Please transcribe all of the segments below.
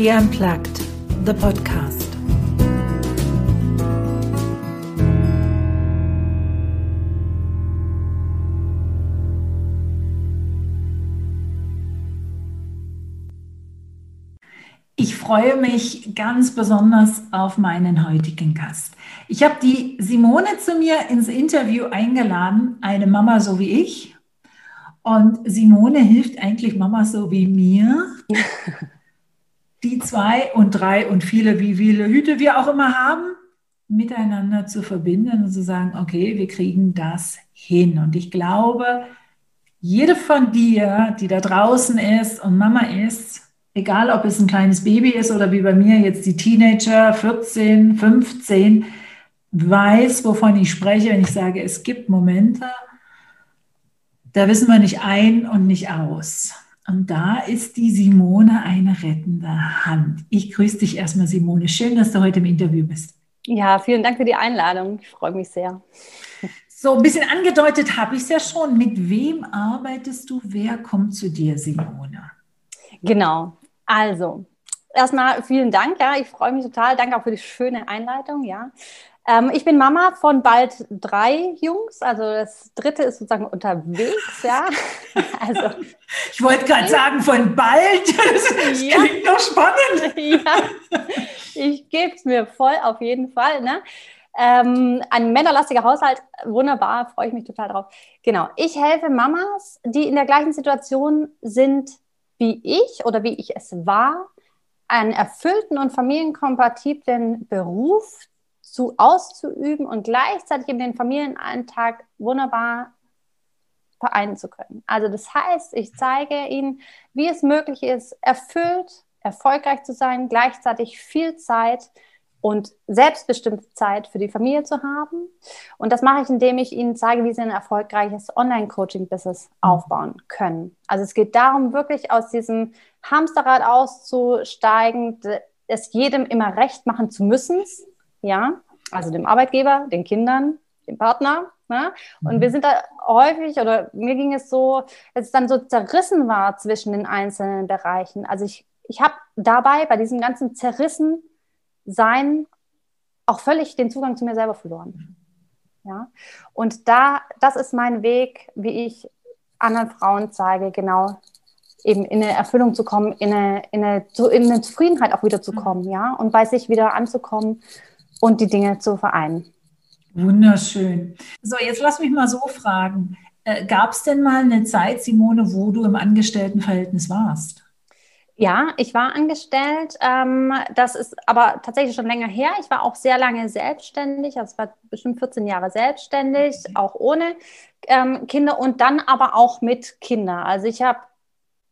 Ski Unplugged, the podcast. Ich freue mich ganz besonders auf meinen heutigen Gast. Ich habe die Simone zu mir ins Interview eingeladen, eine Mama so wie ich. Und Simone hilft eigentlich Mama so wie mir, zwei und drei und viele, wie viele Hüte wir auch immer haben, miteinander zu verbinden und zu sagen, okay, wir kriegen das hin. Und ich glaube, jede von dir, die da draußen ist und Mama ist, egal ob es ein kleines Baby ist oder wie bei mir jetzt die Teenager, 14, 15, weiß, wovon ich spreche, wenn ich sage, es gibt Momente, da wissen wir nicht ein und nicht aus. Und da ist die Simone eine rettende Hand. Ich grüße dich erstmal, Simone. Schön, dass du heute im Interview bist. Ja, vielen Dank für die Einladung. Ich freue mich sehr. So, ein bisschen angedeutet habe ich es ja schon. Mit wem arbeitest du? Wer kommt zu dir, Simone? Genau. Also, erstmal vielen Dank. Ja, ich freue mich total. Danke auch für die schöne Einleitung. Ja, ähm, ich bin Mama von bald drei Jungs. Also das dritte ist sozusagen unterwegs. Ja, also ich wollte gerade sagen von bald. Das ja. klingt doch spannend. Ja, ich gebe es mir voll auf jeden Fall. Ne? Ähm, ein männerlastiger Haushalt, wunderbar, freue ich mich total drauf. Genau, ich helfe Mamas, die in der gleichen Situation sind wie ich oder wie ich es war, einen erfüllten und familienkompatiblen Beruf zu auszuüben und gleichzeitig in den Familienalltag wunderbar vereinen zu können. Also das heißt, ich zeige ihnen, wie es möglich ist, erfüllt, erfolgreich zu sein, gleichzeitig viel Zeit und selbstbestimmte Zeit für die Familie zu haben. Und das mache ich, indem ich Ihnen zeige, wie Sie ein erfolgreiches Online-Coaching-Business aufbauen können. Also es geht darum, wirklich aus diesem Hamsterrad auszusteigen, es jedem immer recht machen zu müssen. Ja, also dem Arbeitgeber, den Kindern, dem Partner. Ne? Und mhm. wir sind da häufig, oder mir ging es so, dass es dann so zerrissen war zwischen den einzelnen Bereichen. Also ich, ich habe dabei bei diesem ganzen zerrissen sein auch völlig den Zugang zu mir selber verloren. Ja? Und da, das ist mein Weg, wie ich anderen Frauen zeige, genau eben in eine Erfüllung zu kommen, in eine, in eine, in eine Zufriedenheit auch wieder zu kommen, ja, und bei sich wieder anzukommen und die Dinge zu vereinen. Wunderschön. So, jetzt lass mich mal so fragen. Äh, Gab es denn mal eine Zeit, Simone, wo du im Angestelltenverhältnis warst? Ja, ich war angestellt. Ähm, das ist aber tatsächlich schon länger her. Ich war auch sehr lange selbstständig, also war bestimmt 14 Jahre selbstständig, auch ohne ähm, Kinder und dann aber auch mit Kindern. Also ich habe,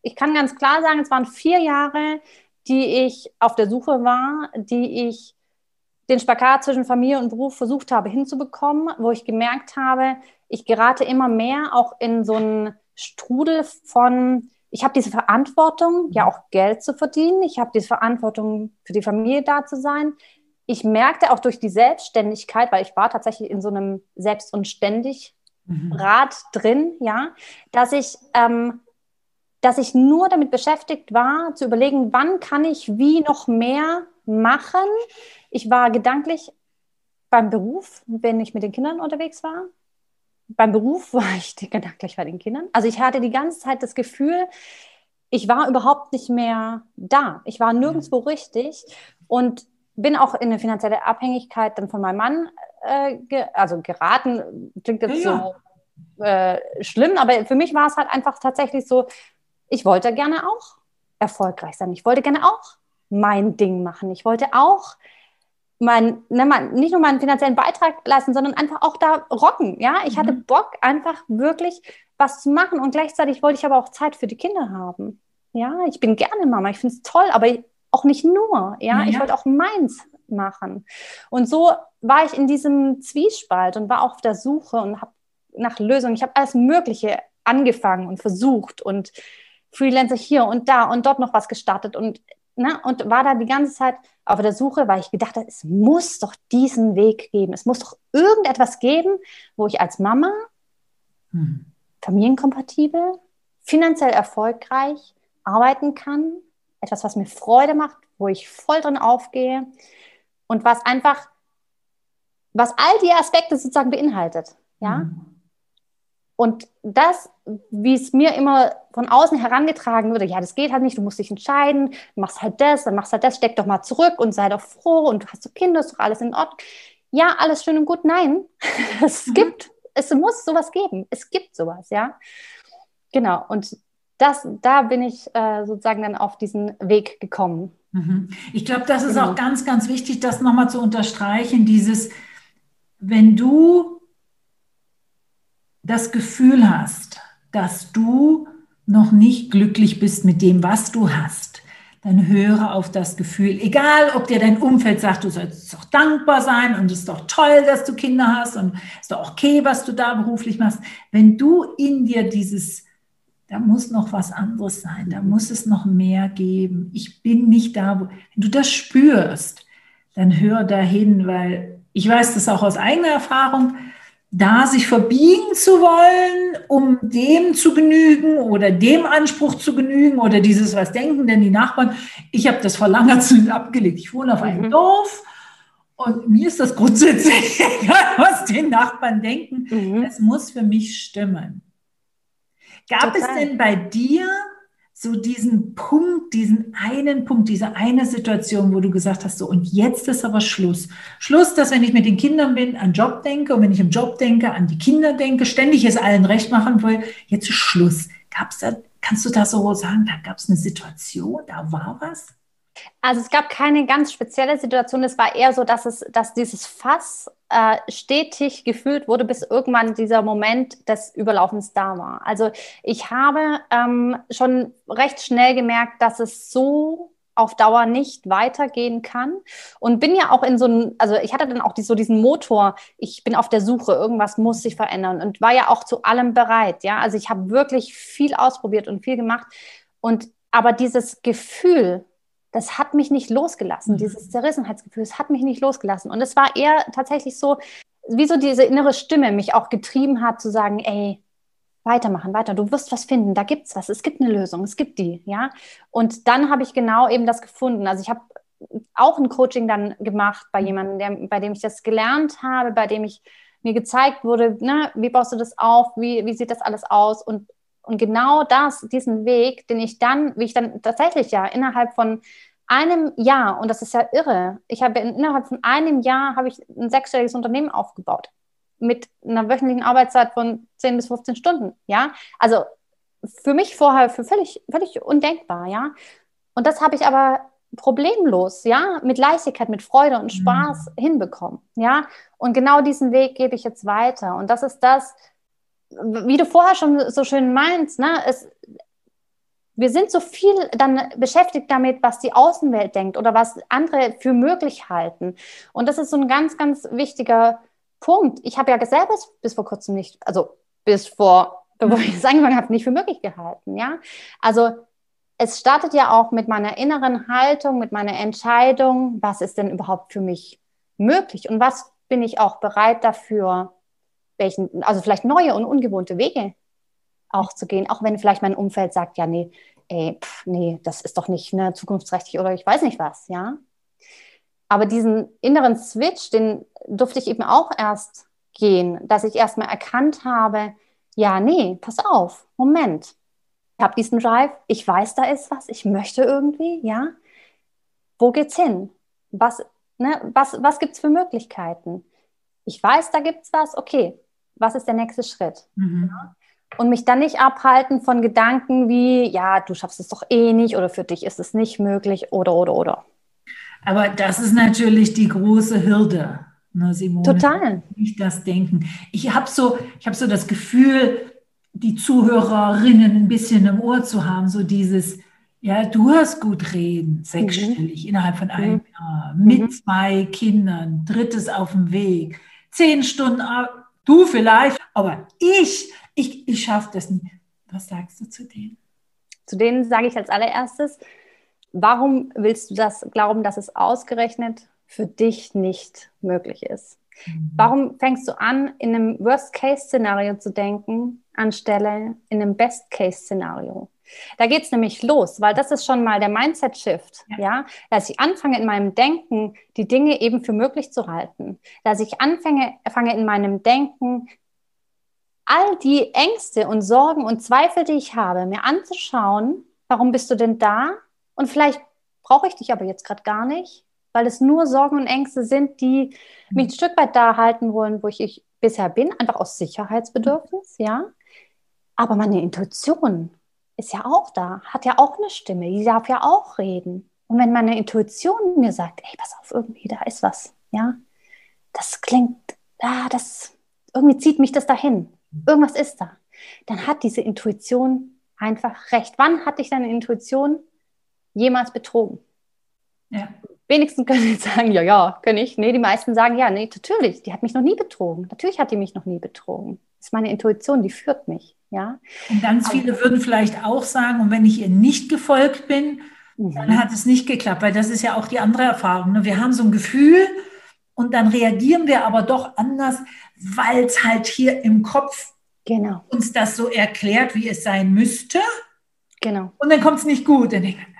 ich kann ganz klar sagen, es waren vier Jahre, die ich auf der Suche war, die ich den Spagat zwischen Familie und Beruf versucht habe hinzubekommen, wo ich gemerkt habe, ich gerate immer mehr auch in so einen Strudel von ich habe diese Verantwortung, ja auch Geld zu verdienen. Ich habe diese Verantwortung, für die Familie da zu sein. Ich merkte auch durch die Selbstständigkeit, weil ich war tatsächlich in so einem Selbst- und Ständig mhm. Rad drin, ja, dass ich, ähm, dass ich nur damit beschäftigt war, zu überlegen, wann kann ich wie noch mehr machen. Ich war gedanklich beim Beruf, wenn ich mit den Kindern unterwegs war beim Beruf war ich gedanklich bei den Kindern. Also ich hatte die ganze Zeit das Gefühl, ich war überhaupt nicht mehr da. Ich war nirgendwo richtig und bin auch in eine finanzielle Abhängigkeit dann von meinem Mann äh, ge also geraten. Klingt jetzt ja, so äh, schlimm, aber für mich war es halt einfach tatsächlich so, ich wollte gerne auch erfolgreich sein. Ich wollte gerne auch mein Ding machen. Ich wollte auch mein, ne, mein, nicht nur meinen finanziellen Beitrag leisten, sondern einfach auch da rocken. Ja, ich mhm. hatte Bock, einfach wirklich was zu machen und gleichzeitig wollte ich aber auch Zeit für die Kinder haben. Ja, ich bin gerne Mama, ich finde es toll, aber auch nicht nur. Ja, ja, ich wollte auch meins machen. Und so war ich in diesem Zwiespalt und war auch auf der Suche und habe nach Lösungen. Ich habe alles Mögliche angefangen und versucht und Freelancer hier und da und dort noch was gestartet und ne, und war da die ganze Zeit auf der Suche, weil ich gedacht habe, es muss doch diesen Weg geben. Es muss doch irgendetwas geben, wo ich als Mama hm. familienkompatibel, finanziell erfolgreich arbeiten kann. Etwas, was mir Freude macht, wo ich voll drin aufgehe und was einfach, was all die Aspekte sozusagen beinhaltet. Ja. Mhm. Und das, wie es mir immer von außen herangetragen würde, ja, das geht halt nicht, du musst dich entscheiden, machst halt das, dann machst halt das, steck doch mal zurück und sei doch froh und du hast so Kinder, ist doch alles in Ordnung. Ja, alles schön und gut, nein. es mhm. gibt, es muss sowas geben. Es gibt sowas, ja. Genau. Und das, da bin ich äh, sozusagen dann auf diesen Weg gekommen. Mhm. Ich glaube, das ist genau. auch ganz, ganz wichtig, das nochmal zu unterstreichen, dieses, wenn du das Gefühl hast, dass du noch nicht glücklich bist mit dem, was du hast, dann höre auf das Gefühl, egal ob dir dein Umfeld sagt, du sollst doch dankbar sein und es ist doch toll, dass du Kinder hast und es ist doch okay, was du da beruflich machst. Wenn du in dir dieses, da muss noch was anderes sein, da muss es noch mehr geben. Ich bin nicht da, wo, wenn du das spürst, dann hör dahin, weil ich weiß das auch aus eigener Erfahrung, da sich verbiegen zu wollen, um dem zu genügen oder dem Anspruch zu genügen oder dieses, was denken denn die Nachbarn? Ich habe das vor langer Zeit abgelegt. Ich wohne auf einem mhm. Dorf und mir ist das grundsätzlich egal, was die Nachbarn denken. Mhm. Es muss für mich stimmen. Gab Total. es denn bei dir so diesen Punkt, diesen einen Punkt, diese eine Situation, wo du gesagt hast, so und jetzt ist aber Schluss. Schluss, dass wenn ich mit den Kindern bin, an Job denke und wenn ich im Job denke, an die Kinder denke, ständig es allen recht machen will, jetzt ist Schluss. Gab's da, kannst du da so sagen, da gab es eine Situation, da war was? Also es gab keine ganz spezielle Situation. Es war eher so, dass es, dass dieses Fass äh, stetig gefüllt wurde, bis irgendwann dieser Moment des Überlaufens da war. Also ich habe ähm, schon recht schnell gemerkt, dass es so auf Dauer nicht weitergehen kann und bin ja auch in so einem, also ich hatte dann auch die, so diesen Motor, ich bin auf der Suche, irgendwas muss sich verändern und war ja auch zu allem bereit, ja, also ich habe wirklich viel ausprobiert und viel gemacht und aber dieses Gefühl, das hat mich nicht losgelassen, mhm. dieses Zerrissenheitsgefühl, es hat mich nicht losgelassen. Und es war eher tatsächlich so, wie so diese innere Stimme mich auch getrieben hat, zu sagen, ey, weitermachen, weiter, du wirst was finden, da gibt's was, es gibt eine Lösung, es gibt die, ja. Und dann habe ich genau eben das gefunden. Also ich habe auch ein Coaching dann gemacht bei mhm. jemandem, der, bei dem ich das gelernt habe, bei dem ich mir gezeigt wurde, ne, wie baust du das auf, wie, wie sieht das alles aus und und genau das, diesen Weg, den ich dann, wie ich dann tatsächlich ja innerhalb von einem Jahr, und das ist ja irre, ich habe innerhalb von einem Jahr habe ich ein sechsstelliges Unternehmen aufgebaut mit einer wöchentlichen Arbeitszeit von 10 bis 15 Stunden, ja. Also für mich vorher für völlig, völlig undenkbar, ja. Und das habe ich aber problemlos, ja, mit Leichtigkeit, mit Freude und Spaß mhm. hinbekommen, ja. Und genau diesen Weg gebe ich jetzt weiter. Und das ist das, wie du vorher schon so schön meinst, ne, es, wir sind so viel dann beschäftigt damit, was die Außenwelt denkt oder was andere für möglich halten. Und das ist so ein ganz, ganz wichtiger Punkt. Ich habe ja selber bis vor kurzem nicht, also bis vor, bevor ich es angefangen habe, nicht für möglich gehalten. Ja, also es startet ja auch mit meiner inneren Haltung, mit meiner Entscheidung, was ist denn überhaupt für mich möglich und was bin ich auch bereit dafür welchen, also vielleicht neue und ungewohnte Wege auch zu gehen, auch wenn vielleicht mein Umfeld sagt, ja, nee, ey, pff, nee, das ist doch nicht ne, zukunftsträchtig oder ich weiß nicht was, ja. Aber diesen inneren Switch, den durfte ich eben auch erst gehen, dass ich erstmal erkannt habe, ja, nee, pass auf, Moment. Ich habe diesen Drive, ich weiß, da ist was, ich möchte irgendwie, ja. Wo geht's hin? Was, ne, was, was gibt es für Möglichkeiten? Ich weiß, da gibt es was, okay, was ist der nächste Schritt? Mhm. Und mich dann nicht abhalten von Gedanken wie, ja, du schaffst es doch eh nicht oder für dich ist es nicht möglich oder, oder, oder. Aber das ist natürlich die große Hürde, ne, Simone. Total. Nicht das Denken. Ich habe so, hab so das Gefühl, die Zuhörerinnen ein bisschen im Ohr zu haben, so dieses, ja, du hast gut reden, sechsstellig, mhm. innerhalb von einem mhm. Jahr, mit mhm. zwei Kindern, drittes auf dem Weg, zehn Stunden Du vielleicht, aber ich, ich, ich schaffe das nicht. Was sagst du zu denen? Zu denen sage ich als allererstes, warum willst du das glauben, dass es ausgerechnet für dich nicht möglich ist? Mhm. Warum fängst du an, in einem Worst-Case-Szenario zu denken, anstelle in einem Best-Case-Szenario? Da geht es nämlich los, weil das ist schon mal der Mindset-Shift, ja. ja. dass ich anfange in meinem Denken, die Dinge eben für möglich zu halten, dass ich anfange fange in meinem Denken, all die Ängste und Sorgen und Zweifel, die ich habe, mir anzuschauen, warum bist du denn da? Und vielleicht brauche ich dich aber jetzt gerade gar nicht, weil es nur Sorgen und Ängste sind, die mich ein Stück weit da halten wollen, wo ich, ich bisher bin, einfach aus Sicherheitsbedürfnis, ja. Aber meine Intuition ist ja auch da, hat ja auch eine Stimme, die darf ja auch reden. Und wenn meine Intuition mir sagt, ey, pass auf, irgendwie, da ist was, ja, das klingt, ah, das, irgendwie zieht mich das dahin. Irgendwas ist da. Dann hat diese Intuition einfach recht. Wann hatte ich deine Intuition jemals betrogen? Ja. Wenigstens können sie sagen, ja, ja, kann ich. Nee, die meisten sagen, ja, nee, natürlich, die hat mich noch nie betrogen. Natürlich hat die mich noch nie betrogen. Das ist meine Intuition, die führt mich. Ja. Und ganz viele Aber, würden vielleicht auch sagen, und wenn ich ihr nicht gefolgt bin, mhm. dann hat es nicht geklappt, weil das ist ja auch die andere Erfahrung. Ne? Wir haben so ein Gefühl und dann reagieren wir aber doch anders, weil es halt hier im Kopf genau. uns das so erklärt, wie es sein müsste. Genau. Und dann kommt es nicht gut. Dann denke ich, Mist,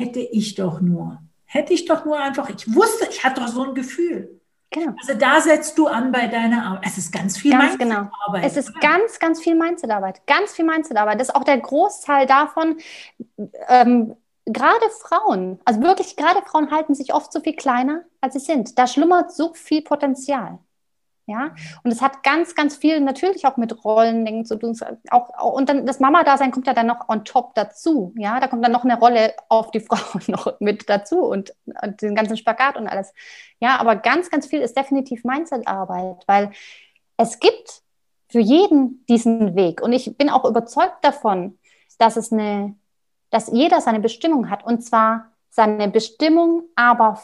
hätte ich doch nur. Hätte ich doch nur einfach, ich wusste, ich hatte doch so ein Gefühl. Genau. Also da setzt du an bei deiner Arbeit. Es ist ganz viel ganz genau. Mindset-Arbeit. Genau. Es ist ganz, ganz viel Mindset-Arbeit. Ganz viel Mindset-Arbeit. Das ist auch der Großteil davon, ähm, gerade Frauen, also wirklich gerade Frauen halten sich oft so viel kleiner, als sie sind. Da schlummert so viel Potenzial. Ja, und es hat ganz, ganz viel natürlich auch mit Rollen zu tun. Auch, und dann das Mama-Dasein kommt ja dann noch on top dazu. Ja, da kommt dann noch eine Rolle auf die Frau noch mit dazu und, und den ganzen Spagat und alles. Ja, aber ganz, ganz viel ist definitiv Mindset-Arbeit, weil es gibt für jeden diesen Weg. Und ich bin auch überzeugt davon, dass es eine, dass jeder seine Bestimmung hat. Und zwar seine Bestimmung, aber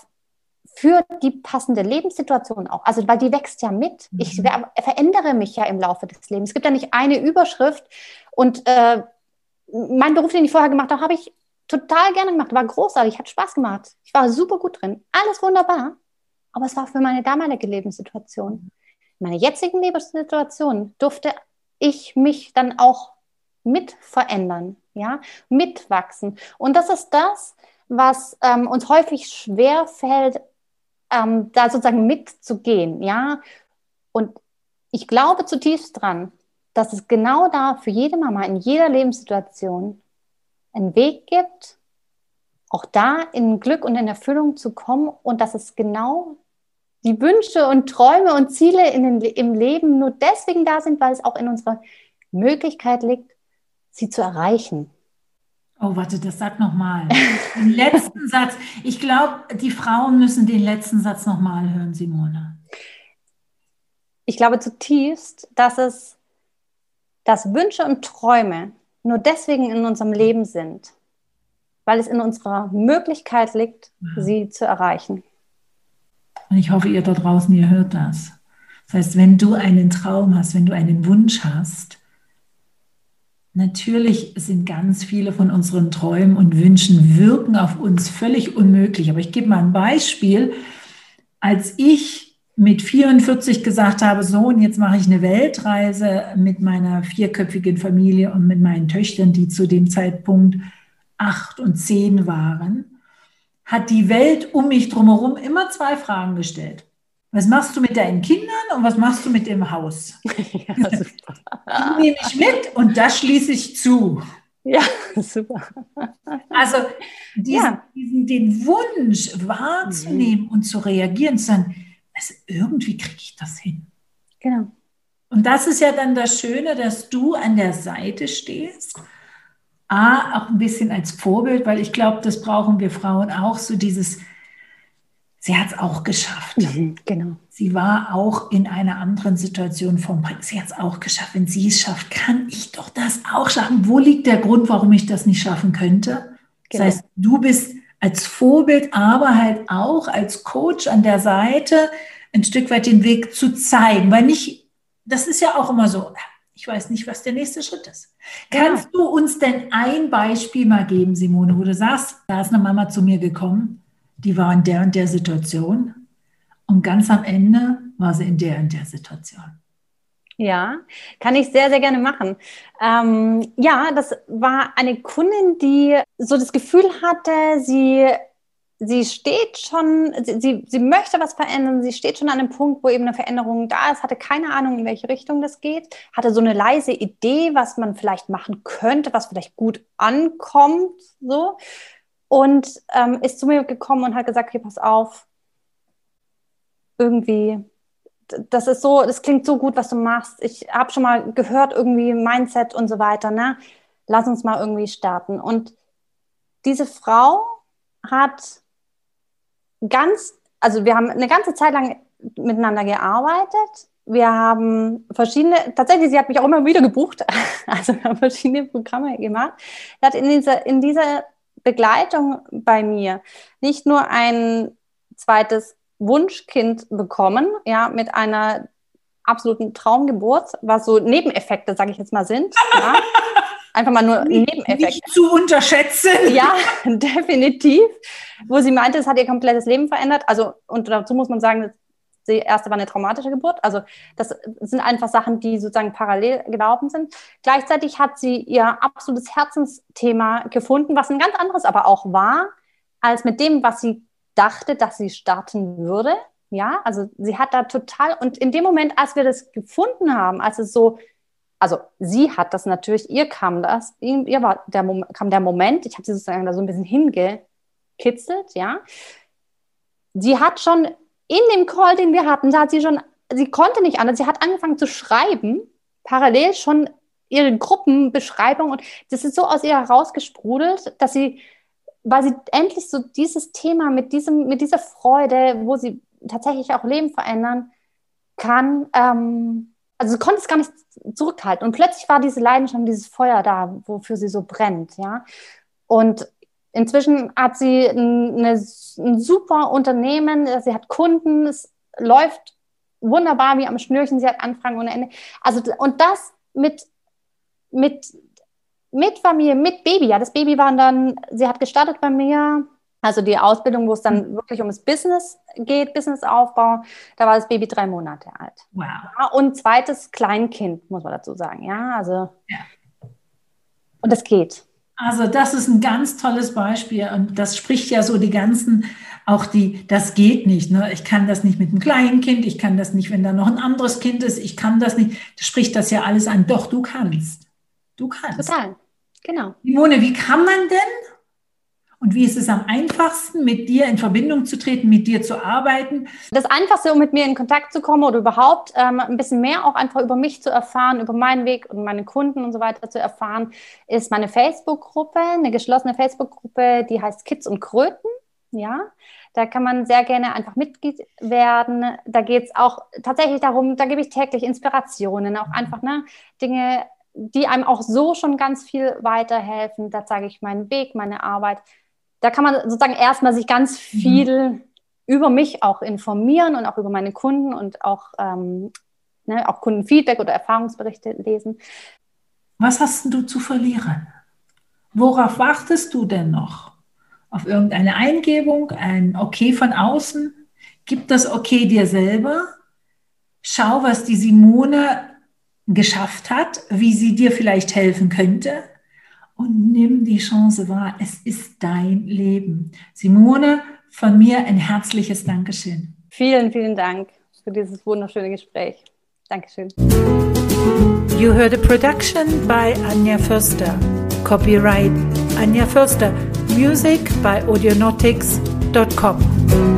für die passende Lebenssituation auch. Also, weil die wächst ja mit. Mhm. Ich verändere mich ja im Laufe des Lebens. Es gibt ja nicht eine Überschrift. Und äh, mein Beruf, den ich vorher gemacht habe, habe ich total gerne gemacht. War großartig, hat Spaß gemacht. Ich war super gut drin. Alles wunderbar. Aber es war für meine damalige Lebenssituation. In meiner jetzigen Lebenssituation durfte ich mich dann auch mit verändern, ja, mitwachsen. Und das ist das, was ähm, uns häufig schwer fällt, ähm, da sozusagen mitzugehen, ja. Und ich glaube zutiefst dran, dass es genau da für jede Mama in jeder Lebenssituation einen Weg gibt, auch da in Glück und in Erfüllung zu kommen und dass es genau die Wünsche und Träume und Ziele in den, im Leben nur deswegen da sind, weil es auch in unserer Möglichkeit liegt, sie zu erreichen. Oh, warte, das sagt nochmal. Den letzten Satz. Ich glaube, die Frauen müssen den letzten Satz nochmal hören, Simone. Ich glaube zutiefst, dass es, dass Wünsche und Träume nur deswegen in unserem Leben sind, weil es in unserer Möglichkeit liegt, ja. sie zu erreichen. Und ich hoffe, ihr da draußen, ihr hört das. Das heißt, wenn du einen Traum hast, wenn du einen Wunsch hast, Natürlich sind ganz viele von unseren Träumen und Wünschen wirken auf uns völlig unmöglich. Aber ich gebe mal ein Beispiel. Als ich mit 44 gesagt habe, so, und jetzt mache ich eine Weltreise mit meiner vierköpfigen Familie und mit meinen Töchtern, die zu dem Zeitpunkt acht und zehn waren, hat die Welt um mich drumherum immer zwei Fragen gestellt. Was machst du mit deinen Kindern und was machst du mit dem Haus? Ja. Die nehme ich mit und das schließe ich zu. Ja, super. Also diesen, ja. diesen, den Wunsch wahrzunehmen mhm. und zu reagieren, zu sagen, also irgendwie kriege ich das hin. Genau. Und das ist ja dann das Schöne, dass du an der Seite stehst. A, auch ein bisschen als Vorbild, weil ich glaube, das brauchen wir Frauen auch, so dieses, sie hat es auch geschafft. Mhm, genau. Sie war auch in einer anderen Situation vom Bringen. Sie hat es auch geschafft. Wenn sie es schafft, kann ich doch das auch schaffen. Wo liegt der Grund, warum ich das nicht schaffen könnte? Genau. Das heißt, du bist als Vorbild, aber halt auch als Coach an der Seite ein Stück weit den Weg zu zeigen. Weil nicht, das ist ja auch immer so, ich weiß nicht, was der nächste Schritt ist. Kannst du uns denn ein Beispiel mal geben, Simone, wo du sagst, da ist eine Mama zu mir gekommen die war in der und der Situation und ganz am Ende war sie in der und der Situation. Ja, kann ich sehr, sehr gerne machen. Ähm, ja, das war eine Kundin, die so das Gefühl hatte, sie, sie steht schon, sie, sie möchte was verändern, sie steht schon an einem Punkt, wo eben eine Veränderung da ist, hatte keine Ahnung, in welche Richtung das geht, hatte so eine leise Idee, was man vielleicht machen könnte, was vielleicht gut ankommt, so. Und ähm, ist zu mir gekommen und hat gesagt, okay, pass auf, irgendwie das ist so, das klingt so gut, was du machst. Ich habe schon mal gehört, irgendwie Mindset und so weiter, ne? Lass uns mal irgendwie starten. Und diese Frau hat ganz, also wir haben eine ganze Zeit lang miteinander gearbeitet. Wir haben verschiedene, tatsächlich, sie hat mich auch immer wieder gebucht, also wir haben verschiedene Programme gemacht. Sie hat in dieser, in dieser Begleitung bei mir nicht nur ein zweites Wunschkind bekommen, ja, mit einer absoluten Traumgeburt, was so Nebeneffekte, sage ich jetzt mal, sind. Ja. Einfach mal nur Nebeneffekte. Nicht zu unterschätzen. Ja, definitiv. Wo sie meinte, es hat ihr komplettes Leben verändert. Also, und dazu muss man sagen, die erste war eine traumatische Geburt. Also, das sind einfach Sachen, die sozusagen parallel gelaufen sind. Gleichzeitig hat sie ihr absolutes Herzensthema gefunden, was ein ganz anderes aber auch war, als mit dem, was sie dachte, dass sie starten würde. Ja, also sie hat da total, und in dem Moment, als wir das gefunden haben, als es so, also sie hat das natürlich, ihr kam das, ihr war der, kam der Moment, ich habe sie sozusagen da so ein bisschen hingekitzelt, ja. Sie hat schon in dem Call, den wir hatten, da hat sie schon, sie konnte nicht anders, sie hat angefangen zu schreiben, parallel schon ihre Gruppenbeschreibung und das ist so aus ihr herausgesprudelt, dass sie weil sie endlich so dieses Thema mit, diesem, mit dieser Freude, wo sie tatsächlich auch Leben verändern kann, ähm, also sie konnte es gar nicht zurückhalten. Und plötzlich war diese Leidenschaft, dieses Feuer da, wofür sie so brennt, ja. Und inzwischen hat sie ein, eine, ein super Unternehmen, sie hat Kunden, es läuft wunderbar wie am Schnürchen, sie hat Anfragen ohne Ende. Also, und das mit, mit mit Familie, mit Baby. Ja, das Baby war dann, sie hat gestartet bei mir, also die Ausbildung, wo es dann mhm. wirklich ums Business geht, Businessaufbau. Da war das Baby drei Monate alt. Wow. Ja, und zweites Kleinkind, muss man dazu sagen. Ja, also. Ja. Und das geht. Also das ist ein ganz tolles Beispiel und das spricht ja so die ganzen, auch die, das geht nicht. Ne? Ich kann das nicht mit einem kleinen Kind, ich kann das nicht, wenn da noch ein anderes Kind ist, ich kann das nicht. Das spricht das ja alles an. Doch, du kannst. Du kannst. Total. Genau. Simone, wie kann man denn und wie ist es am einfachsten, mit dir in Verbindung zu treten, mit dir zu arbeiten? Das Einfachste, um mit mir in Kontakt zu kommen oder überhaupt ähm, ein bisschen mehr auch einfach über mich zu erfahren, über meinen Weg und meine Kunden und so weiter zu erfahren, ist meine Facebook-Gruppe, eine geschlossene Facebook-Gruppe, die heißt Kids und Kröten. Ja, da kann man sehr gerne einfach Mitglied werden. Da geht es auch tatsächlich darum, da gebe ich täglich Inspirationen, auch einfach ne, Dinge die einem auch so schon ganz viel weiterhelfen. Da zeige ich meinen Weg, meine Arbeit. Da kann man sozusagen erstmal sich ganz mhm. viel mhm. über mich auch informieren und auch über meine Kunden und auch, ähm, ne, auch Kundenfeedback oder Erfahrungsberichte lesen. Was hast du zu verlieren? Worauf wartest du denn noch? Auf irgendeine Eingebung, ein Okay von außen? Gib das Okay dir selber. Schau, was die Simone geschafft hat, wie sie dir vielleicht helfen könnte. Und nimm die Chance wahr. Es ist dein Leben. Simone, von mir ein herzliches Dankeschön. Vielen, vielen Dank für dieses wunderschöne Gespräch. Dankeschön. You heard a production by Anja Förster. Copyright Anja Förster. Music by audionautics.com.